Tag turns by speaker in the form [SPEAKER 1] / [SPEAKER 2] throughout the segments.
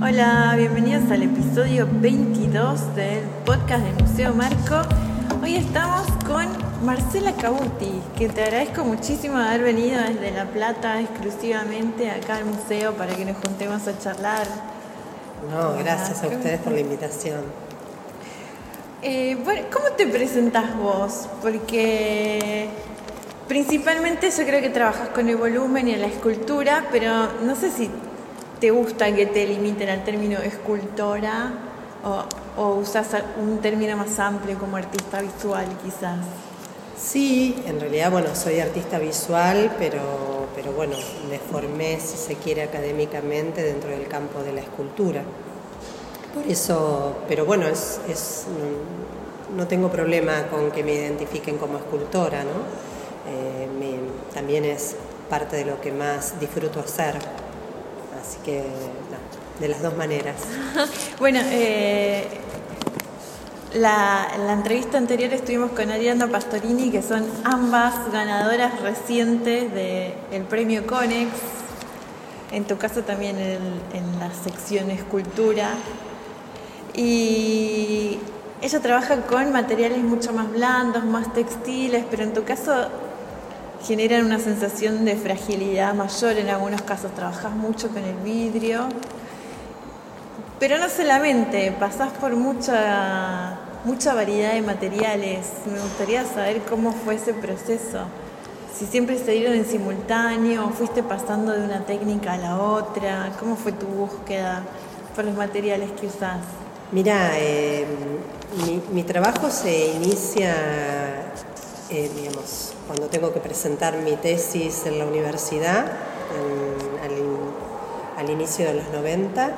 [SPEAKER 1] Hola, bienvenidos al episodio 22 del podcast del Museo Marco. Hoy estamos con Marcela Cabuti, que te agradezco muchísimo haber venido desde La Plata exclusivamente acá al museo para que nos juntemos a charlar.
[SPEAKER 2] No, gracias a ustedes por la invitación.
[SPEAKER 1] Eh, bueno, ¿cómo te presentas vos? Porque principalmente yo creo que trabajas con el volumen y la escultura, pero no sé si te gusta que te limiten al término escultora o, usas un término más amplio como artista visual quizás.
[SPEAKER 2] Sí, en realidad, bueno, soy artista visual, pero, pero bueno, me formé, si se quiere, académicamente dentro del campo de la escultura. Por eso, pero bueno, es, es no tengo problema con que me identifiquen como escultora, ¿no? Eh, también es parte de lo que más disfruto hacer. Así que, de las dos maneras.
[SPEAKER 1] bueno, eh, la, la, entrevista anterior estuvimos con Ariana Pastorini, que son ambas ganadoras recientes del premio Conex. En tu caso también en, en la sección escultura. Y ella trabaja con materiales mucho más blandos, más textiles, pero en tu caso generan una sensación de fragilidad mayor, en algunos casos trabajas mucho con el vidrio, pero no solamente, pasás por mucha, mucha variedad de materiales. Me gustaría saber cómo fue ese proceso. Si siempre se dieron en simultáneo, fuiste pasando de una técnica a la otra, ¿cómo fue tu búsqueda por los materiales que usás?
[SPEAKER 2] Mira, eh, mi, trabajo se inicia, eh, digamos, cuando tengo que presentar mi tesis en la universidad, al, inicio de los 90,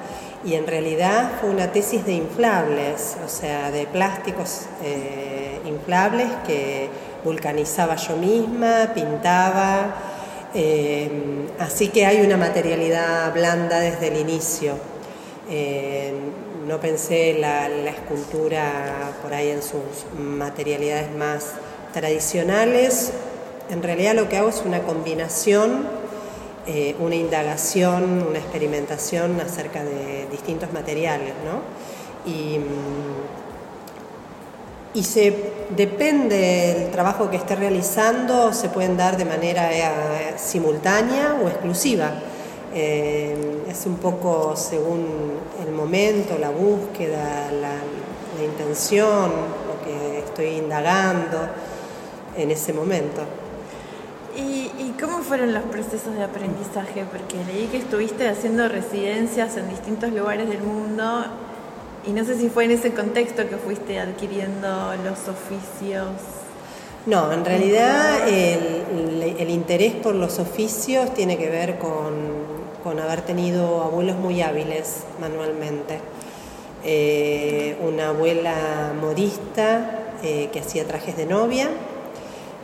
[SPEAKER 2] y en realidad fue una tesis de inflables, o sea, de plásticos eh, inflables que vulcanizaba yo misma, pintaba, eh, así que hay una materialidad blanda desde el inicio. No pensé la escultura por ahí en sus materialidades más tradicionales, en realidad lo que hago es una combinación, eh, una indagación, una experimentación acerca de distintos materiales, ¿no? Y, mm, y se, depende del trabajo que esté realizando, se pueden dar de manera eh, simultánea o exclusiva. Eh, es un poco según el momento, la búsqueda, la intención, lo que estoy indagando en ese momento.
[SPEAKER 1] ¿Y, cómo fueron los procesos de aprendizaje? Porque leí que estuviste haciendo residencias en distintos lugares del mundo y no sé si fue en ese contexto que fuiste adquiriendo los oficios.
[SPEAKER 2] No, en realidad el, interés por los oficios tiene que ver con, haber tenido abuelos muy hábiles manualmente. Eh, una abuela modista eh, que hacía trajes de novia,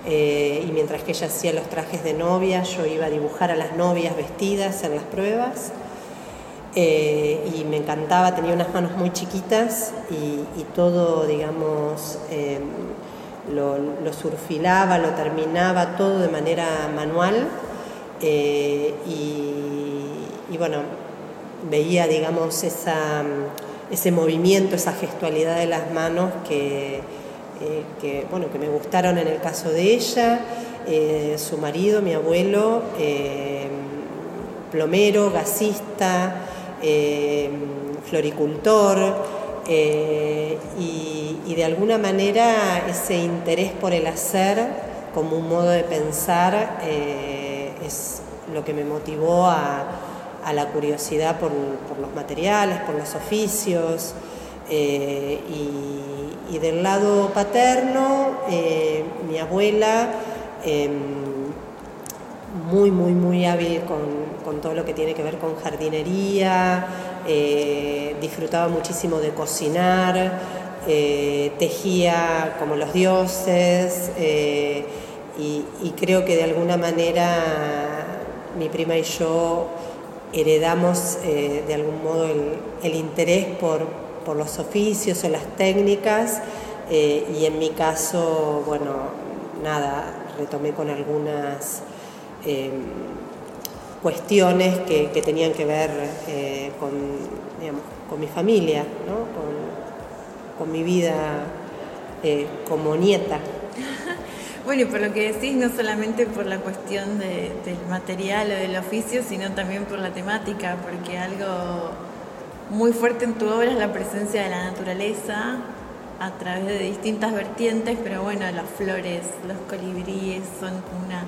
[SPEAKER 2] eh, y mientras que ella hacía los trajes de novia, yo iba a dibujar a las novias vestidas en las pruebas. Eh, y me encantaba, tenía unas manos muy chiquitas y, todo, digamos, eh, lo, surfilaba, lo terminaba todo de manera manual. Y, y, bueno, veía, digamos, esa, ese movimiento, esa gestualidad de las manos que eh, que, bueno, que me gustaron en el caso de ella, eh, su marido, mi abuelo, eh, plomero, gasista, floricultor, y, de alguna manera ese interés por el hacer como un modo de pensar es lo que me motivó a, la curiosidad por, los materiales, por los oficios. y, y del lado paterno, eh, mi abuela, em, muy, muy, muy hábil con, todo lo que tiene que ver con jardinería, eh, disfrutaba muchísimo de cocinar, eh, tejía como los dioses y, creo que de alguna manera mi prima y yo heredamos de algún modo el interés por, por los oficios o las técnicas eh, y en mi caso, bueno, nada, retomé con algunas, em, cuestiones que, tenían que ver con, con mi familia, con, mi vida como nieta.
[SPEAKER 1] Bueno, y por lo que decís, no solamente por la cuestión del material o del oficio, sino también por la temática, porque algo muy fuerte en tu obra es la presencia de la naturaleza a través de distintas vertientes, pero bueno, las flores, los colibríes son una,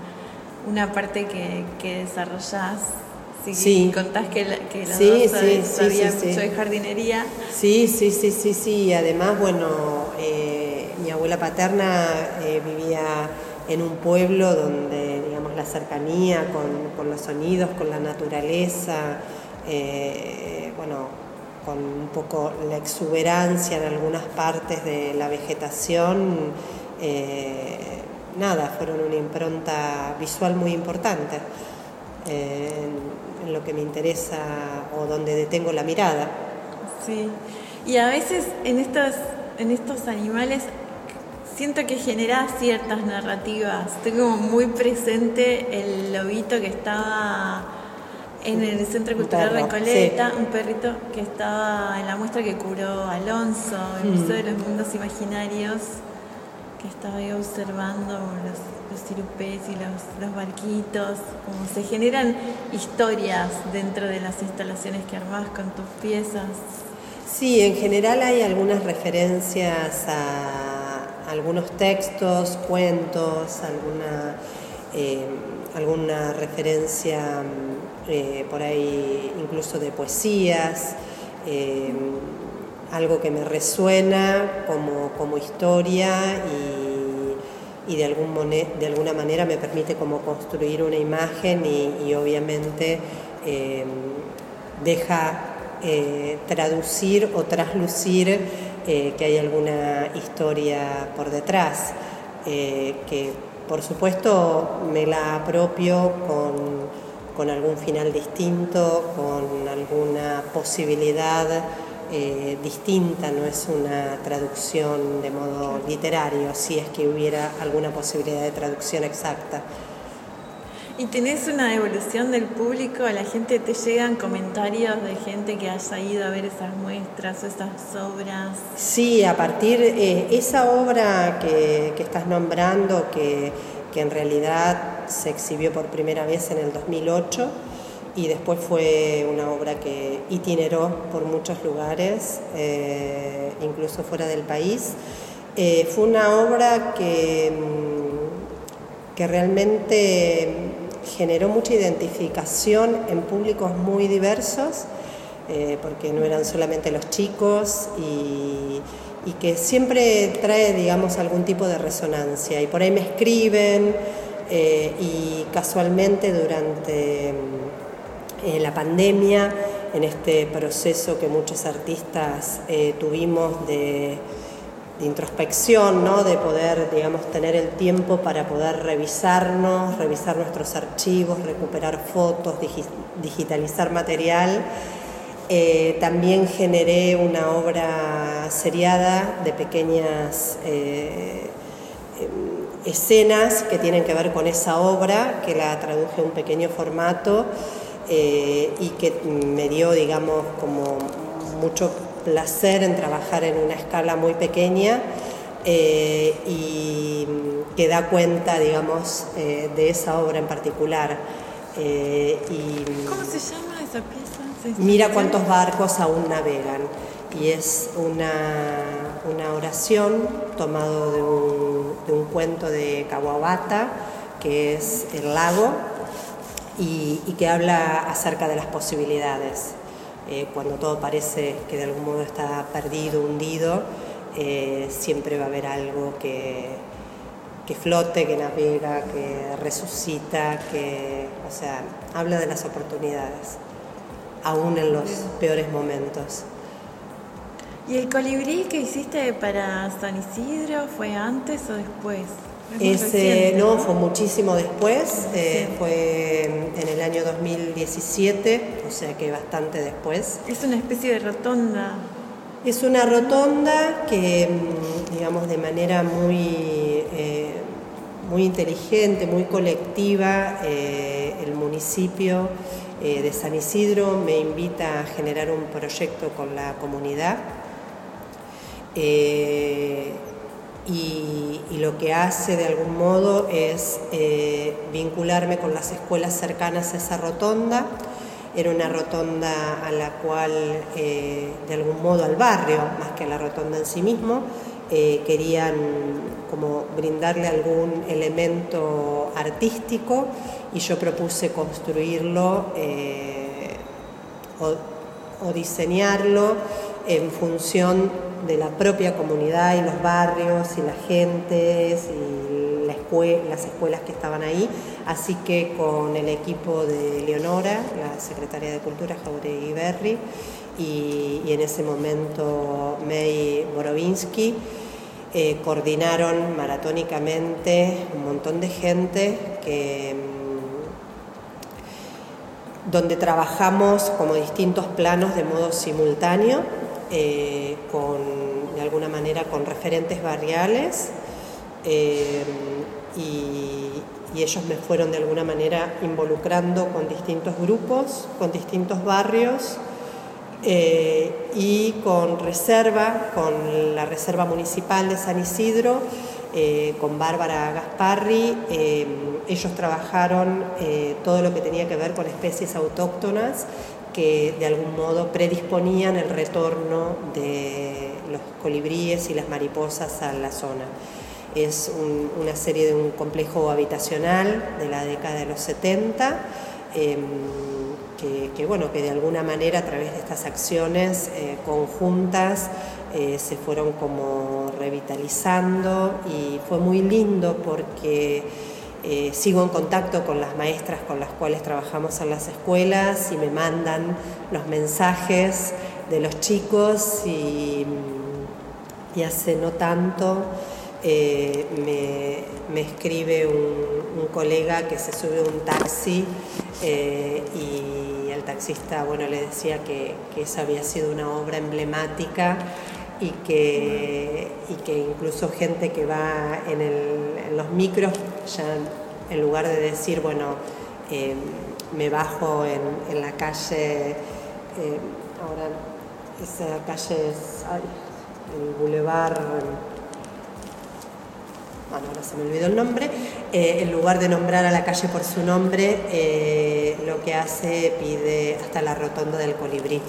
[SPEAKER 1] una parte que, que desarrollás. sí. contás que, la, que la sí, sabía mucho de jardinería.
[SPEAKER 2] Sí, sí, sí, sí, sí. Además, bueno, eh, mi abuela paterna eh, vivía en un pueblo donde, digamos, la cercanía con, los sonidos, con la naturaleza, eh, bueno, con un poco la exuberancia en algunas partes de la vegetación, nada, fueron una impronta visual muy importante en, en lo que me interesa o donde detengo la mirada.
[SPEAKER 1] Sí, y a veces en estos en estos animales siento que genera ciertas narrativas. Tengo muy presente el lobito que estaba en el Centro Cultural Recoleta, un perrito que estaba en la muestra que curó Alonso, el Museo de los Mundos Imaginarios, que estaba ahí observando los, los cirupés y los, los barquitos, como se generan historias dentro de las instalaciones que armás con tus piezas.
[SPEAKER 2] Sí, en general hay algunas referencias a algunos textos, cuentos, alguna, eh, alguna referencia eh, por ahí incluso de poesías, eh, algo que me resuena como, historia y, de, algún de alguna manera me permite como construir una imagen y, y obviamente deja eh, traducir o traslucir que hay alguna historia por detrás, que por supuesto me la apropio con, algún final distinto, con alguna posibilidad distinta, no es una traducción de modo literario, si es que hubiera alguna posibilidad de traducción exacta.
[SPEAKER 1] ¿Y tenés una evolución del público? ¿A la gente te llegan comentarios de gente que haya ido a ver esas muestras o esas obras?
[SPEAKER 2] Sí, a partir de eh, esa obra que, estás nombrando, que, en realidad se exhibió por primera vez en el 2008 y después fue una obra que itineró por muchos lugares, eh, incluso fuera del país. Eh, fue una obra que, mm, que realmente generó mucha identificación en públicos muy diversos, eh, porque no eran solamente los chicos y, que siempre trae, digamos, algún tipo de resonancia. Y por ahí me escriben eh, y casualmente durante eh, la pandemia, en este proceso que muchos artistas tuvimos de de introspección, ¿no? de poder, digamos, tener el tiempo para poder revisarnos, revisar nuestros archivos, recuperar fotos, digitalizar material. Eh, también generé una obra seriada de pequeñas eh, escenas que tienen que ver con esa obra, que la traduje en un pequeño formato eh, y que me dio, digamos, como mucho placer en trabajar en una escala muy pequeña y que da cuenta, digamos, de esa obra en particular.
[SPEAKER 1] ¿Cómo se llama esa pieza?
[SPEAKER 2] Mira cuántos barcos aún navegan. Y es una, una oración tomado de un, de un, cuento de Kawabata, que es el lago, y, y que habla acerca de las posibilidades. Eh, cuando todo parece que de algún modo está perdido, hundido, eh, siempre va a haber algo que, que flote, que navega, que resucita, que, o sea, habla de las oportunidades, aún en los peores momentos.
[SPEAKER 1] ¿Y el colibrí que hiciste para San Isidro fue antes o después?
[SPEAKER 2] Ese, no, fue muchísimo después, eh, fue en el año 2017, o sea que bastante después.
[SPEAKER 1] Es una especie de rotonda.
[SPEAKER 2] Es una rotonda que, mm, digamos, de manera muy, eh, muy inteligente, muy colectiva, eh, el municipio municipio de San Isidro me invita a generar un proyecto con la comunidad. Y, lo que hace de algún modo es vincularme con las escuelas cercanas a esa rotonda era una rotonda a la cual, eh, de algún modo al barrio, más que a la rotonda en sí mismo, eh, querían como brindarle algún elemento artístico y yo propuse construirlo eh, o, diseñarlo en función de la propia comunidad y los barrios y las gentes y las escuelas que estaban ahí. Así que con el equipo de Leonora, la secretaria de Cultura, Jauregui Berry, y, en ese momento May Borovinsky, eh, coordinaron maratónicamente un montón de gente mm, donde trabajamos como distintos planos de modo simultáneo, eh, con, de alguna manera con referentes barriales eh, y, ellos me fueron de alguna manera involucrando con distintos grupos, con distintos barrios eh, y con reserva, con la Reserva Municipal de San Isidro, con Bárbara Gasparri. Ellos trabajaron todo lo que tenía que ver con especies autóctonas que de algún modo predisponían el retorno de los colibríes y las mariposas a la zona. Es una serie de un complejo habitacional de la década de los 70, em, que, bueno, que de alguna manera a través de estas acciones eh, conjuntas eh, se fueron como revitalizando y fue muy lindo porque eh, sigo en contacto con las maestras con las cuales trabajamos en las escuelas y me mandan los mensajes de los chicos y, hace no tanto eh, me, escribe un, colega que se sube a un taxi eh, y el taxista bueno, le decía que, esa había sido una obra emblemática y que, y que incluso gente que va en, los micros, ya en lugar de decir, bueno, eh, me bajo en, la calle, ahora esa calle es el Boulevard bueno, ahora se me olvidó el nombre, eh, en lugar de nombrar a la calle por su nombre, eh, lo que hace pide hasta la rotonda del colibrí.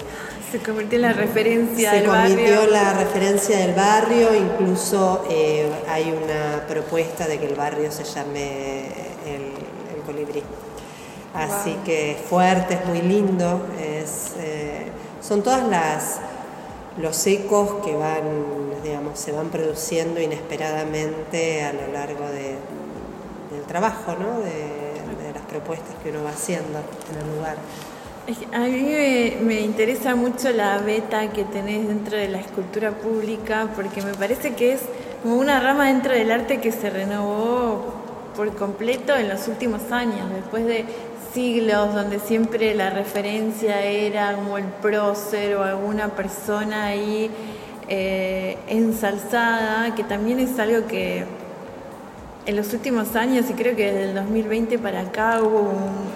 [SPEAKER 1] Se convirtió en la referencia
[SPEAKER 2] del
[SPEAKER 1] barrio.
[SPEAKER 2] Se convirtió en la referencia del barrio, incluso eh, hay una propuesta de que el barrio se llame el, colibrí. Así que fuerte, es muy lindo, es, son todas las los ecos que van, digamos, se van produciendo inesperadamente a lo largo del trabajo, ¿no? de, las propuestas que uno va haciendo en el lugar.
[SPEAKER 1] A mí me, interesa mucho la beta que tenés dentro de la escultura pública porque me parece que es como una rama dentro del arte que se renovó por completo en los últimos años, después de siglos donde siempre la referencia era como el prócer o alguna persona ahí eh, ensalzada, que también es algo que en los últimos años, y creo que desde el 2020 para acá hubo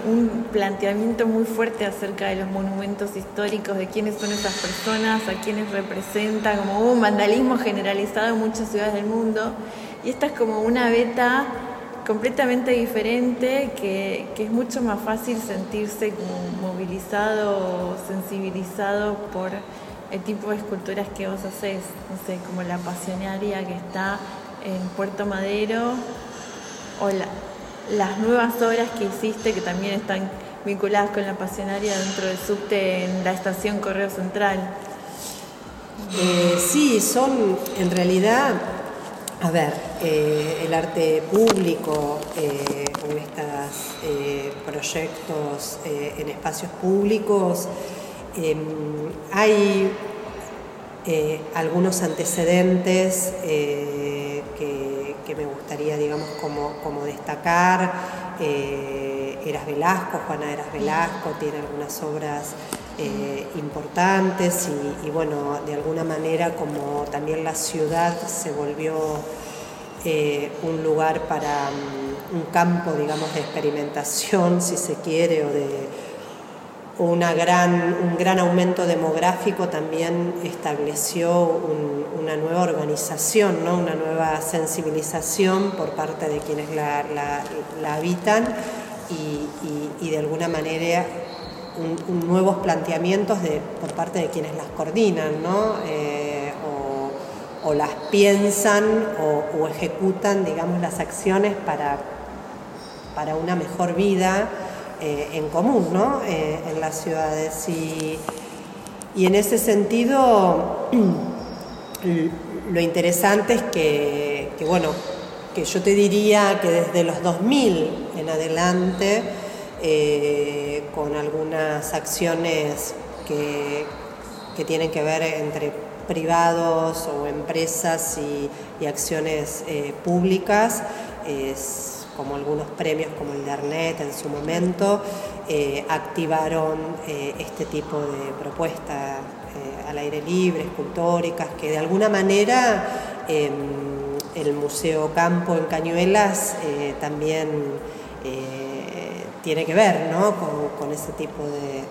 [SPEAKER 1] un, planteamiento muy fuerte acerca de los monumentos históricos, de quiénes son esas personas, a quiénes representan, como hubo un vandalismo generalizado en muchas ciudades del mundo, y esta es como una beta completamente diferente, que, es mucho más fácil sentirse como movilizado, sensibilizado por el tipo de esculturas que vos haces, no sé, como la pasionaria que está en Puerto Madero, o las nuevas obras que hiciste que también están vinculadas con la pasionaria dentro del subte en la estación Correo Central.
[SPEAKER 2] Eh, sí, son en realidad a ver, eh, el arte público eh, con estos eh, proyectos en espacios públicos, em, hay algunos antecedentes que, me gustaría, digamos, como, destacar. Eras Velasco, Juana Eras Velasco, tiene algunas obras importantes y, bueno, de alguna manera como también la ciudad se volvió eh, un lugar para, un campo, digamos, de experimentación, si se quiere, o de una gran, un gran aumento demográfico también estableció una nueva organización, ¿no? una nueva sensibilización por parte de quienes la, habitan y, de alguna manera nuevos planteamientos de, por parte de quienes las coordinan ¿no? Eh, o, las piensan o, ejecutan digamos, las acciones para, para una mejor vida eh, en común ¿no? Eh, en las ciudades. Y, en ese sentido, lo interesante es que, bueno, que yo te diría que desde los 2000 en adelante, eh, con algunas acciones que, que, tienen que ver entre privados o empresas y, acciones públicas, es, como algunos premios como el de Arnet en su momento, eh, activaron eh, este tipo de propuestas eh, al aire libre, escultóricas, que de alguna manera em, el Museo Campo en Cañuelas también tiene que ver con, ese tipo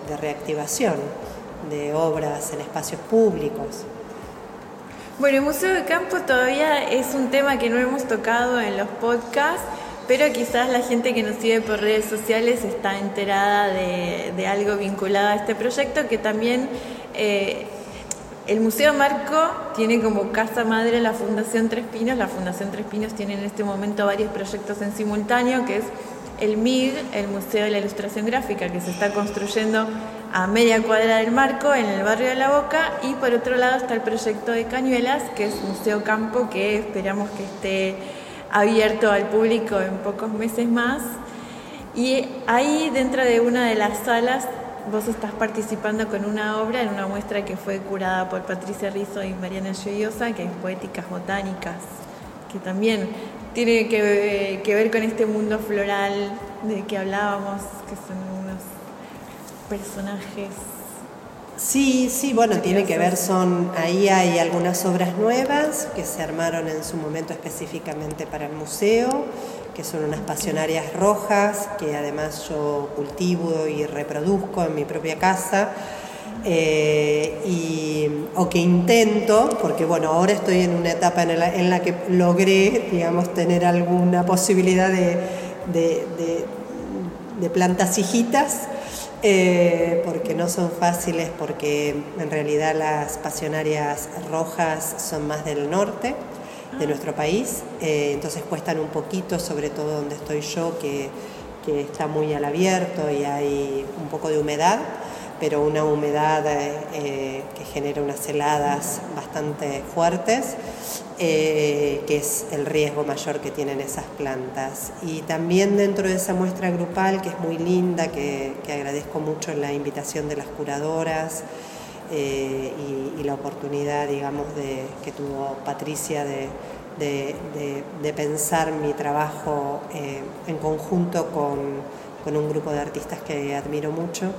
[SPEAKER 2] de reactivación de obras en espacios públicos.
[SPEAKER 1] Bueno, el Museo de Campo todavía es un tema que no hemos tocado en los podcasts pero quizás la gente que nos sigue por redes sociales está enterada de, algo vinculado a este proyecto, que también eh, el Museo Marco tiene como casa madre la Fundación Tres Pinos. La Fundación Tres Pinos tiene en este momento varios proyectos en simultáneo, que es el MIG, el Museo de la Ilustración Gráfica, que se está construyendo a media cuadra del Marco, en el barrio de La Boca, y por otro lado está el proyecto de Cañuelas, que es Museo Campo, que esperamos que esté abierto al público en pocos meses más. Y ahí dentro de una de las salas vos estás participando con una obra en una muestra que fue curada por Patricia Rizzo y Mariana Lloyosa, que es Poéticas Botánicas, que también tiene que, que, ver con este mundo floral de que hablábamos, que son unos personajes
[SPEAKER 2] Sí, sí, bueno, tiene que ver, son, ahí hay algunas obras nuevas que se armaron en su momento específicamente para el museo, que son unas pasionarias rojas, que además yo cultivo y reproduzco en mi propia casa, eh, y, o que intento, porque bueno, ahora estoy en una etapa en la, en la que logré, digamos, tener alguna posibilidad de, de, de, de plantas hijitas, eh, porque no son fáciles, porque en realidad las pasionarias rojas son más del norte de nuestro país, eh, entonces cuestan un poquito, sobre todo donde estoy yo, que, que está muy al abierto y hay un poco de humedad pero una humedad eh, que genera unas heladas bastante fuertes, eh, que es el riesgo mayor que tienen esas plantas. Y también dentro de esa muestra grupal, que es muy linda, que, agradezco mucho la invitación de las curadoras eh, y, la oportunidad, digamos, de, que tuvo Patricia de, pensar mi trabajo en conjunto con, con un grupo de artistas que admiro mucho.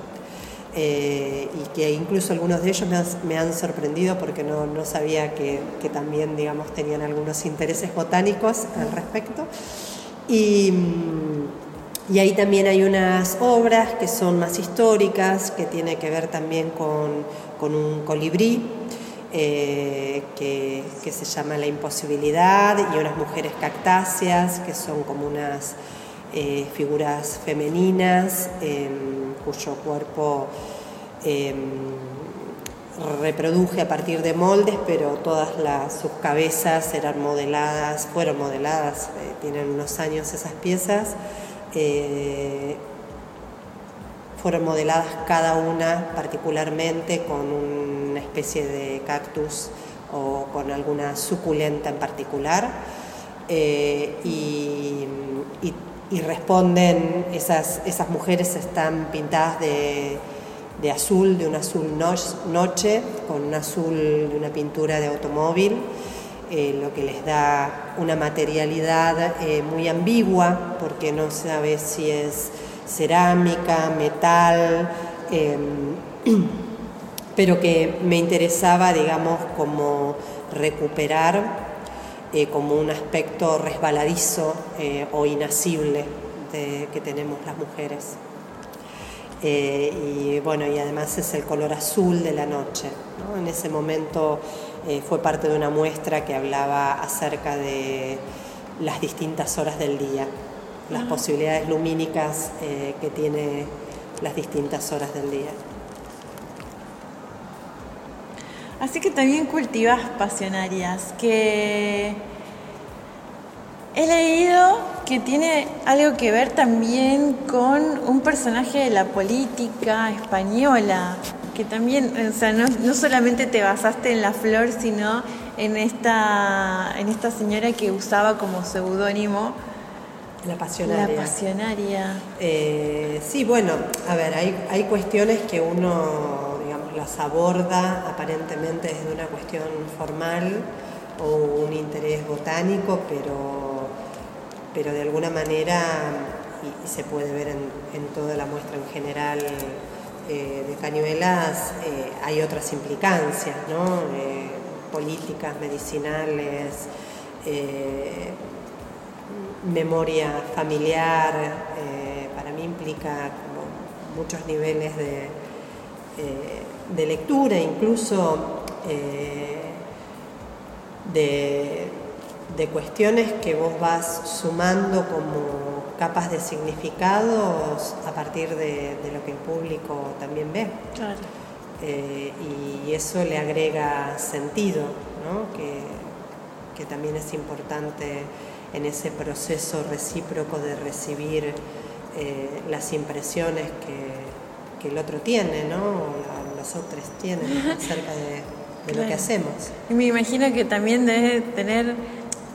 [SPEAKER 2] Eh, y que incluso algunos de ellos me han, sorprendido porque no, no sabía que, también digamos, tenían algunos intereses botánicos al respecto. Y, mm, y, ahí también hay unas obras que son más históricas, que tiene que ver también con, con un colibrí. Eh, que, que, se llama La Imposibilidad y unas mujeres cactáceas que son como unas eh, figuras femeninas em, cuyo cuerpo em, reproduje a partir de moldes, pero todas las, sus cabezas eran modeladas, fueron modeladas, eh, tienen unos años esas piezas, eh, fueron modeladas cada una particularmente con una especie de cactus o con alguna suculenta en particular. y y responden, esas, esas mujeres están pintadas de, azul, de un azul noche, con un azul de una pintura de automóvil, eh, lo que les da una materialidad eh, muy ambigua, porque no sabe si es cerámica, metal, em, pero que me interesaba, digamos, como recuperar eh, como un aspecto resbaladizo eh, o inasible que tenemos las mujeres. y bueno, y además es el color azul de la noche. En ese momento fue parte de una muestra que hablaba acerca de las distintas horas del día, las posibilidades lumínicas que tiene las distintas horas del día.
[SPEAKER 1] Así que también cultivas pasionarias, que he leído que tiene algo que ver también con un personaje de la política española, que también, o sea, no, solamente te basaste en la flor, sino en esta, en esta señora que usaba como seudónimo.
[SPEAKER 2] La pasionaria.
[SPEAKER 1] La pasionaria.
[SPEAKER 2] Eh, sí, bueno, a ver, hay, hay cuestiones que uno las aborda aparentemente desde una cuestión formal o un interés botánico, pero, pero de alguna manera, y, se puede ver en, toda la muestra en general eh, de cañuelas, eh, hay otras implicancias, ¿no? Eh, políticas, medicinales, memoria familiar, para mí implica muchos niveles de de lectura, incluso eh, de, cuestiones que vos vas sumando como capas de significados a partir de, lo que el público también ve. Eh, y eso le agrega sentido, que, también es importante en ese proceso recíproco de recibir eh, las impresiones que, el otro tiene, ¿no? Nosotros tienen acerca de, lo que hacemos.
[SPEAKER 1] Y me imagino que también debe tener,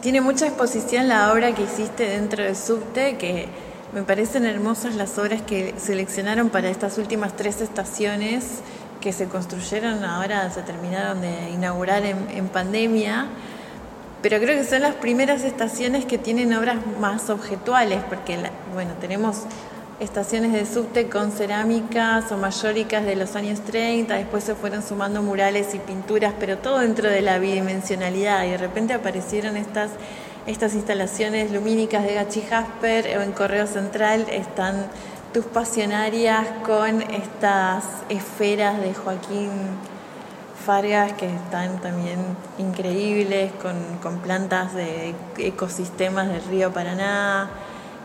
[SPEAKER 1] tiene mucha exposición la obra que hiciste dentro del subte, que me parecen hermosas las obras que seleccionaron para estas últimas tres estaciones que se construyeron ahora, se terminaron de inaugurar en, pandemia pero creo que son las primeras estaciones que tienen obras más objetuales, porque, bueno, tenemos estaciones de subte con cerámicas o mayóricas de los años 30, después se fueron sumando murales y pinturas, pero todo dentro de la bidimensionalidad y de repente aparecieron estas, estas instalaciones lumínicas de Gachi Jasper o en Correo Central están tus pasionarias con estas esferas de Joaquín Fargas que están también increíbles, con, con plantas de ecosistemas del río Paraná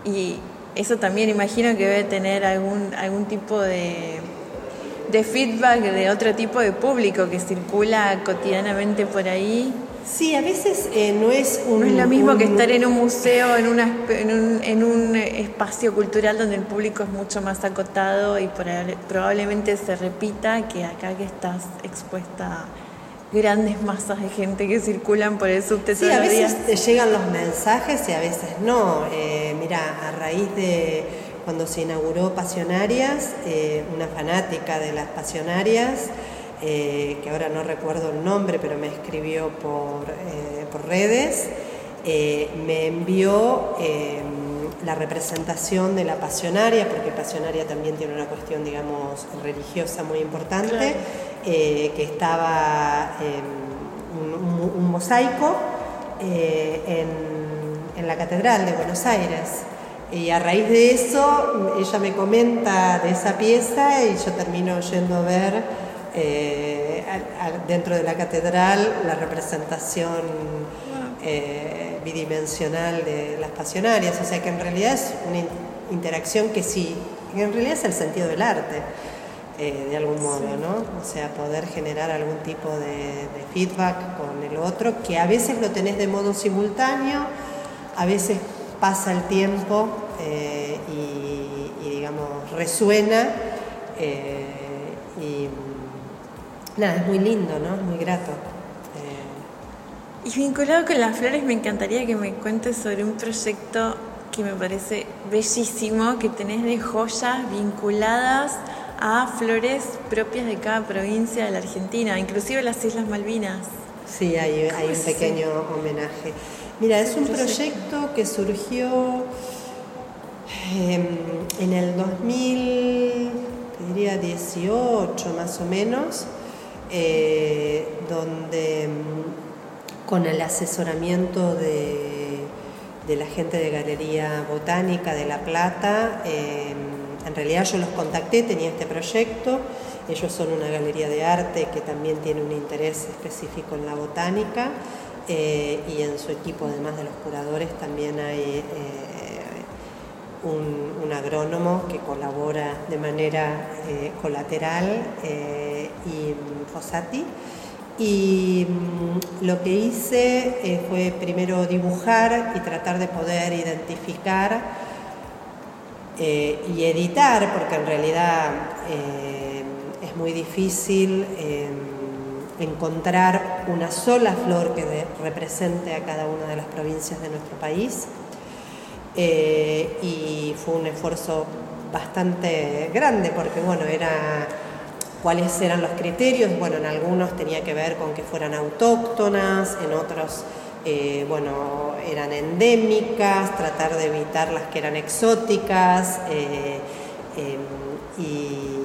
[SPEAKER 1] y eso también imagino que debe tener algún, algún tipo de, feedback de otro tipo de público que circula cotidianamente por ahí.
[SPEAKER 2] Sí, a veces eh, no es un...
[SPEAKER 1] No es lo mismo que estar en un museo, en, una, en, un, en un espacio cultural donde el público es mucho más acotado y probablemente se repita que acá que estás expuesta grandes masas de gente que circulan por el subte.
[SPEAKER 2] Sí, a veces te llegan los mensajes y a veces no. Eh, mira, a raíz de cuando se inauguró Pasionarias, eh, una fanática de las Pasionarias, eh, que ahora no recuerdo el nombre, pero me escribió por, por redes, me envió la representación de la pasionaria, porque pasionaria también tiene una cuestión, digamos, religiosa muy importante, eh, que estaba un, mosaico eh, en, la Catedral de Buenos Aires. Y a raíz de eso, ella me comenta de esa pieza y yo termino yendo a ver eh, dentro de la catedral la representación bidimensional de las pasionarias. O sea que en realidad es una interacción que sí, en realidad es el sentido del arte. Eh, de algún modo, ¿no? O sea, poder generar algún tipo de, feedback con el otro, que a veces lo tenés de modo simultáneo, a veces pasa el tiempo eh, y, digamos, resuena. Eh, y nada, es muy lindo, ¿no? Es muy grato.
[SPEAKER 1] Y vinculado con las flores, me encantaría que me cuentes sobre un proyecto que me parece bellísimo, que tenés de joyas vinculadas a flores propias de cada provincia de la Argentina, inclusive las Islas Malvinas.
[SPEAKER 2] Sí, hay, un pequeño homenaje. Mira, es un proyecto que surgió em, en el 2018 más o menos, eh, donde em, con el asesoramiento de, la gente de Galería Botánica de La Plata. en realidad yo los contacté, tenía este proyecto. Ellos son una galería de arte que también tiene un interés específico en la botánica eh, y en su equipo, además de los curadores, también hay eh, un, agrónomo que colabora de manera eh, colateral y Fossati. Y mm, lo que hice fue primero dibujar y tratar de poder identificar y editar, porque en realidad es muy difícil encontrar una sola flor que represente a cada una de las provincias de nuestro país. Eh, y fue un esfuerzo bastante grande porque, bueno, era cuáles eran los criterios. Bueno, en algunos tenía que ver con que fueran autóctonas, en otros, eh, bueno, eran endémicas, tratar de evitar las que eran exóticas. Eh, y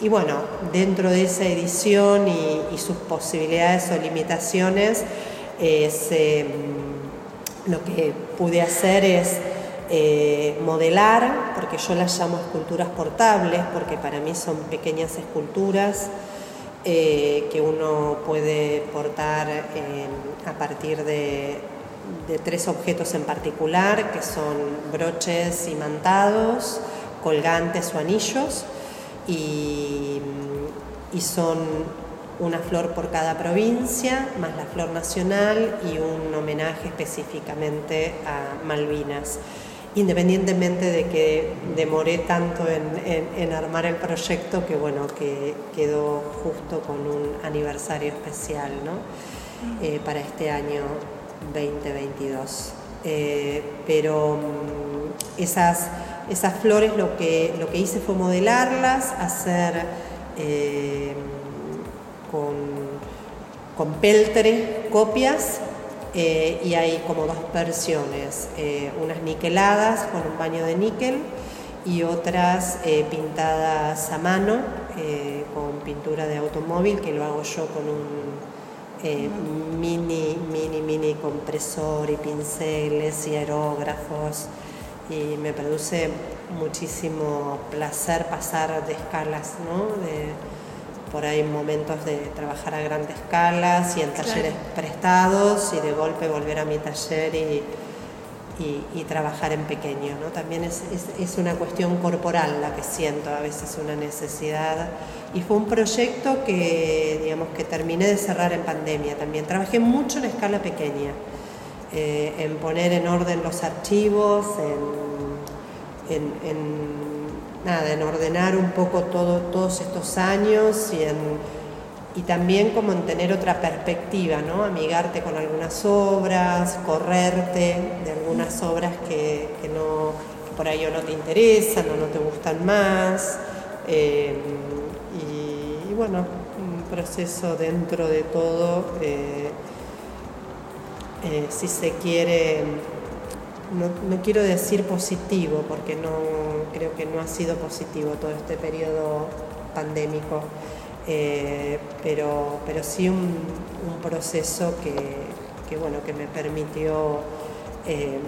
[SPEAKER 2] y bueno, dentro de esa edición y, sus posibilidades o limitaciones, em, lo que pude hacer es eh, modelar, porque yo las llamo esculturas portables, porque para mí son pequeñas esculturas eh, que uno puede portar em, a partir de, tres objetos en particular, que son broches imantados, colgantes o anillos y, son una flor por cada provincia, más la flor nacional y un homenaje específicamente a Malvinas. Independientemente de que demoré tanto en, armar el proyecto, que bueno, que quedó justo con un aniversario especial eh, para este año 2022. Eh, pero mm, esas esas flores lo que, lo que hice fue modelarlas, hacer eh, con, con, peltre copias eh, y hay como dos versiones, eh, unas niqueladas con un baño de níquel y otras pintadas a mano con pintura de automóvil que lo hago yo con un mini, mini, mini compresor y pinceles y aerógrafos y me produce muchísimo placer pasar de escalas, ¿no? Por ahí momentos de trabajar a grandes escalas y en talleres prestados y de golpe volver a mi taller y, y, trabajar en pequeño. ¿no? También es, es, una cuestión corporal la que siento, a veces una necesidad. Y fue un proyecto que, digamos, que terminé de cerrar en pandemia también. Trabajé mucho en escala pequeña. Eh, en poner en orden los archivos, en, nada, en ordenar un poco todo, todos estos años y, también como en tener otra perspectiva, ¿no? amigarte con algunas obras, correrte de algunas obras que, no, por ahí o no te interesan o no te gustan más. Eh, y, bueno, un proceso dentro de todo. Eh, eh, si se quiere, no, quiero decir positivo, porque no creo que no ha sido positivo todo este periodo pandémico, eh, pero, pero sí un, proceso que, bueno, que me permitió eh,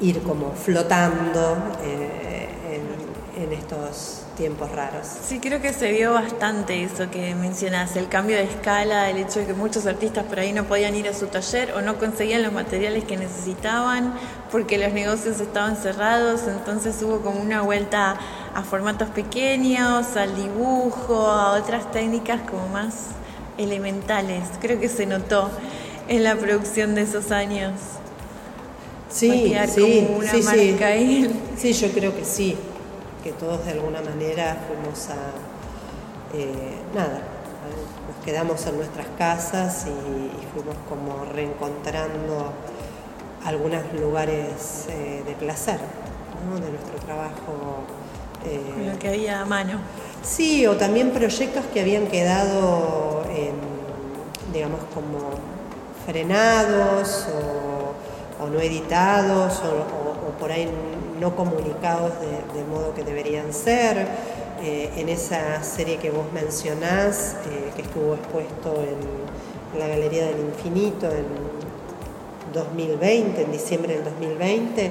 [SPEAKER 2] ir como flotando en, en estos tiempos raros.
[SPEAKER 1] Sí, creo que se vio bastante eso que mencionas, el cambio de escala, el hecho de que muchos artistas por ahí no podían ir a su taller o no conseguían los materiales que necesitaban porque los negocios estaban cerrados, entonces hubo como una vuelta a formatos pequeños, al dibujo, a otras técnicas como más elementales. Creo que se notó en la producción de esos años.
[SPEAKER 2] Sí, sí, sí, sí. sí, yo creo que sí que todos de alguna manera fuimos a, eh, nada, nos quedamos en nuestras casas y, fuimos como reencontrando algunos lugares eh, de placer de nuestro trabajo.
[SPEAKER 1] Eh, lo que había a mano.
[SPEAKER 2] Sí, o también proyectos que habían quedado, digamos, como frenados o, no editados o, o por ahí no comunicados de, modo que deberían ser. Eh, en esa serie que vos mencionás, eh, que estuvo expuesto en, la Galería del Infinito en 2020, en diciembre del 2020,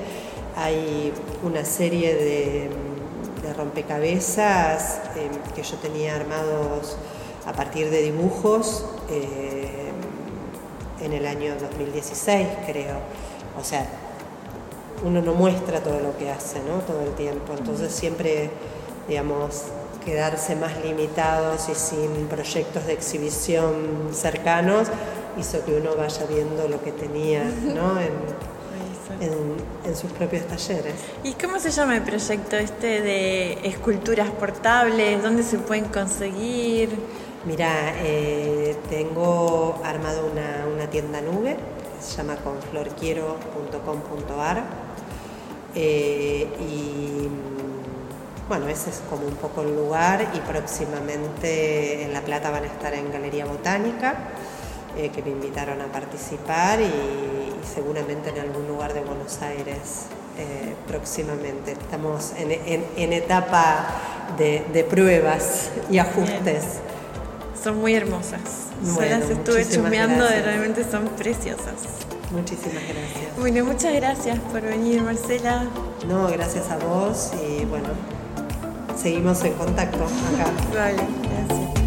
[SPEAKER 2] hay una serie de, rompecabezas eh, que yo tenía armados a partir de dibujos en el año 2016, creo. O sea, uno no muestra todo lo que hace, ¿no? Todo el tiempo. Entonces siempre, digamos, quedarse más limitados y sin proyectos de exhibición cercanos hizo que uno vaya viendo lo que tenía, ¿no? En, sus propios talleres.
[SPEAKER 1] ¿Y cómo se llama el proyecto este de esculturas portables? ¿Dónde se pueden conseguir?
[SPEAKER 2] Mira, eh, tengo armado una, una tienda nube se llama conflorquiero.com.ar eh, y bueno, ese es como un poco el lugar y próximamente en La Plata van a estar en Galería Botánica, eh, que me invitaron a participar y, seguramente en algún lugar de Buenos Aires eh, próximamente. Estamos en, etapa de, pruebas y ajustes.
[SPEAKER 1] Son muy hermosas. Bueno, las estuve chumeando, realmente son preciosas.
[SPEAKER 2] Muchísimas gracias.
[SPEAKER 1] Bueno, muchas gracias por venir, Marcela.
[SPEAKER 2] No, gracias a vos y bueno, seguimos en contacto acá.
[SPEAKER 1] Vale, gracias.